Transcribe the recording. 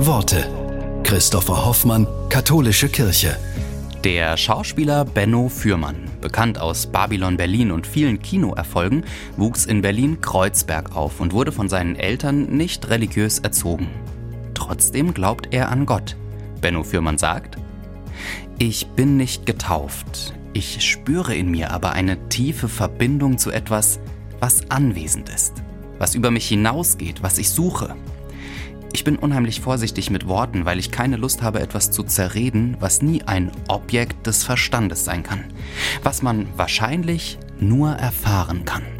Worte. Christopher Hoffmann, Katholische Kirche. Der Schauspieler Benno Fürmann, bekannt aus Babylon Berlin und vielen Kinoerfolgen, wuchs in Berlin-Kreuzberg auf und wurde von seinen Eltern nicht religiös erzogen. Trotzdem glaubt er an Gott. Benno Fürmann sagt, ich bin nicht getauft, ich spüre in mir aber eine tiefe Verbindung zu etwas, was anwesend ist, was über mich hinausgeht, was ich suche. Ich bin unheimlich vorsichtig mit Worten, weil ich keine Lust habe, etwas zu zerreden, was nie ein Objekt des Verstandes sein kann, was man wahrscheinlich nur erfahren kann.